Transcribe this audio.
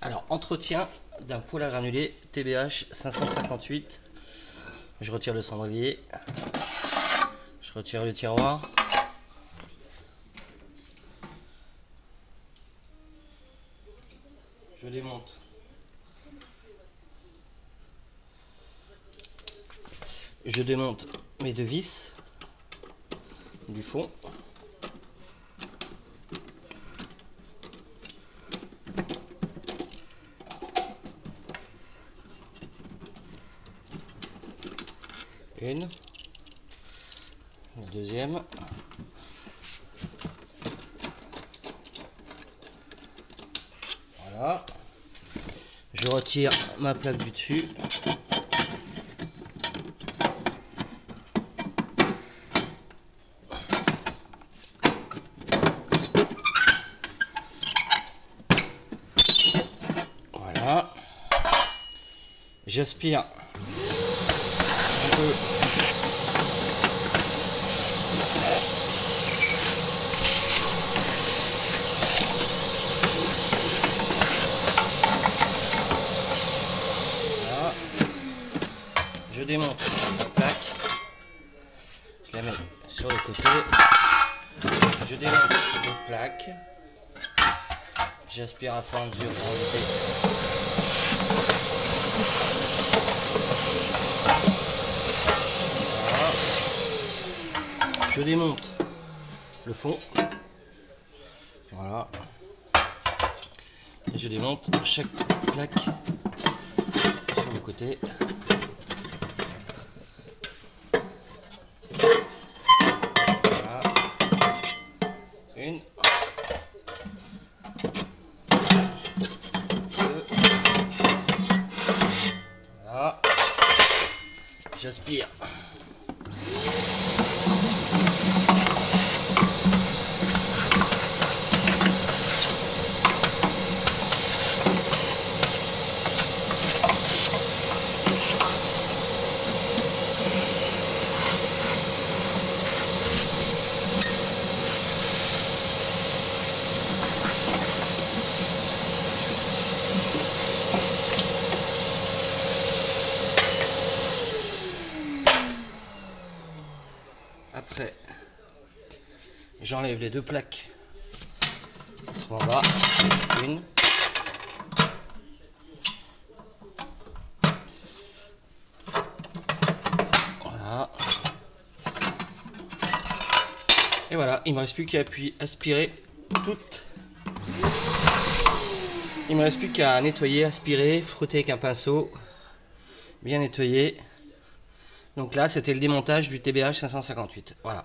Alors, entretien d'un poêle à TBH 558. Je retire le cendrier. Je retire le tiroir. Je démonte. Je démonte mes deux vis du fond. Une. La deuxième. Voilà. Je retire ma plaque du dessus. Voilà. J'aspire Voilà. Je démonte la plaque. Je la mets sur le côté. Je démonte l'autre plaque. J'aspire à fond mesure pour Voilà. Je démonte le fond. Voilà. Et je démonte chaque plaque sur le côté. Voilà. Une. Deux. Voilà. J'aspire. J'enlève les deux plaques qui sont en bas. Une. Voilà. Et voilà, il me reste plus qu'à appuyer, aspirer toutes. Il me reste plus qu'à nettoyer, aspirer, frotter avec un pinceau, bien nettoyer. Donc là, c'était le démontage du TBH 558. Voilà.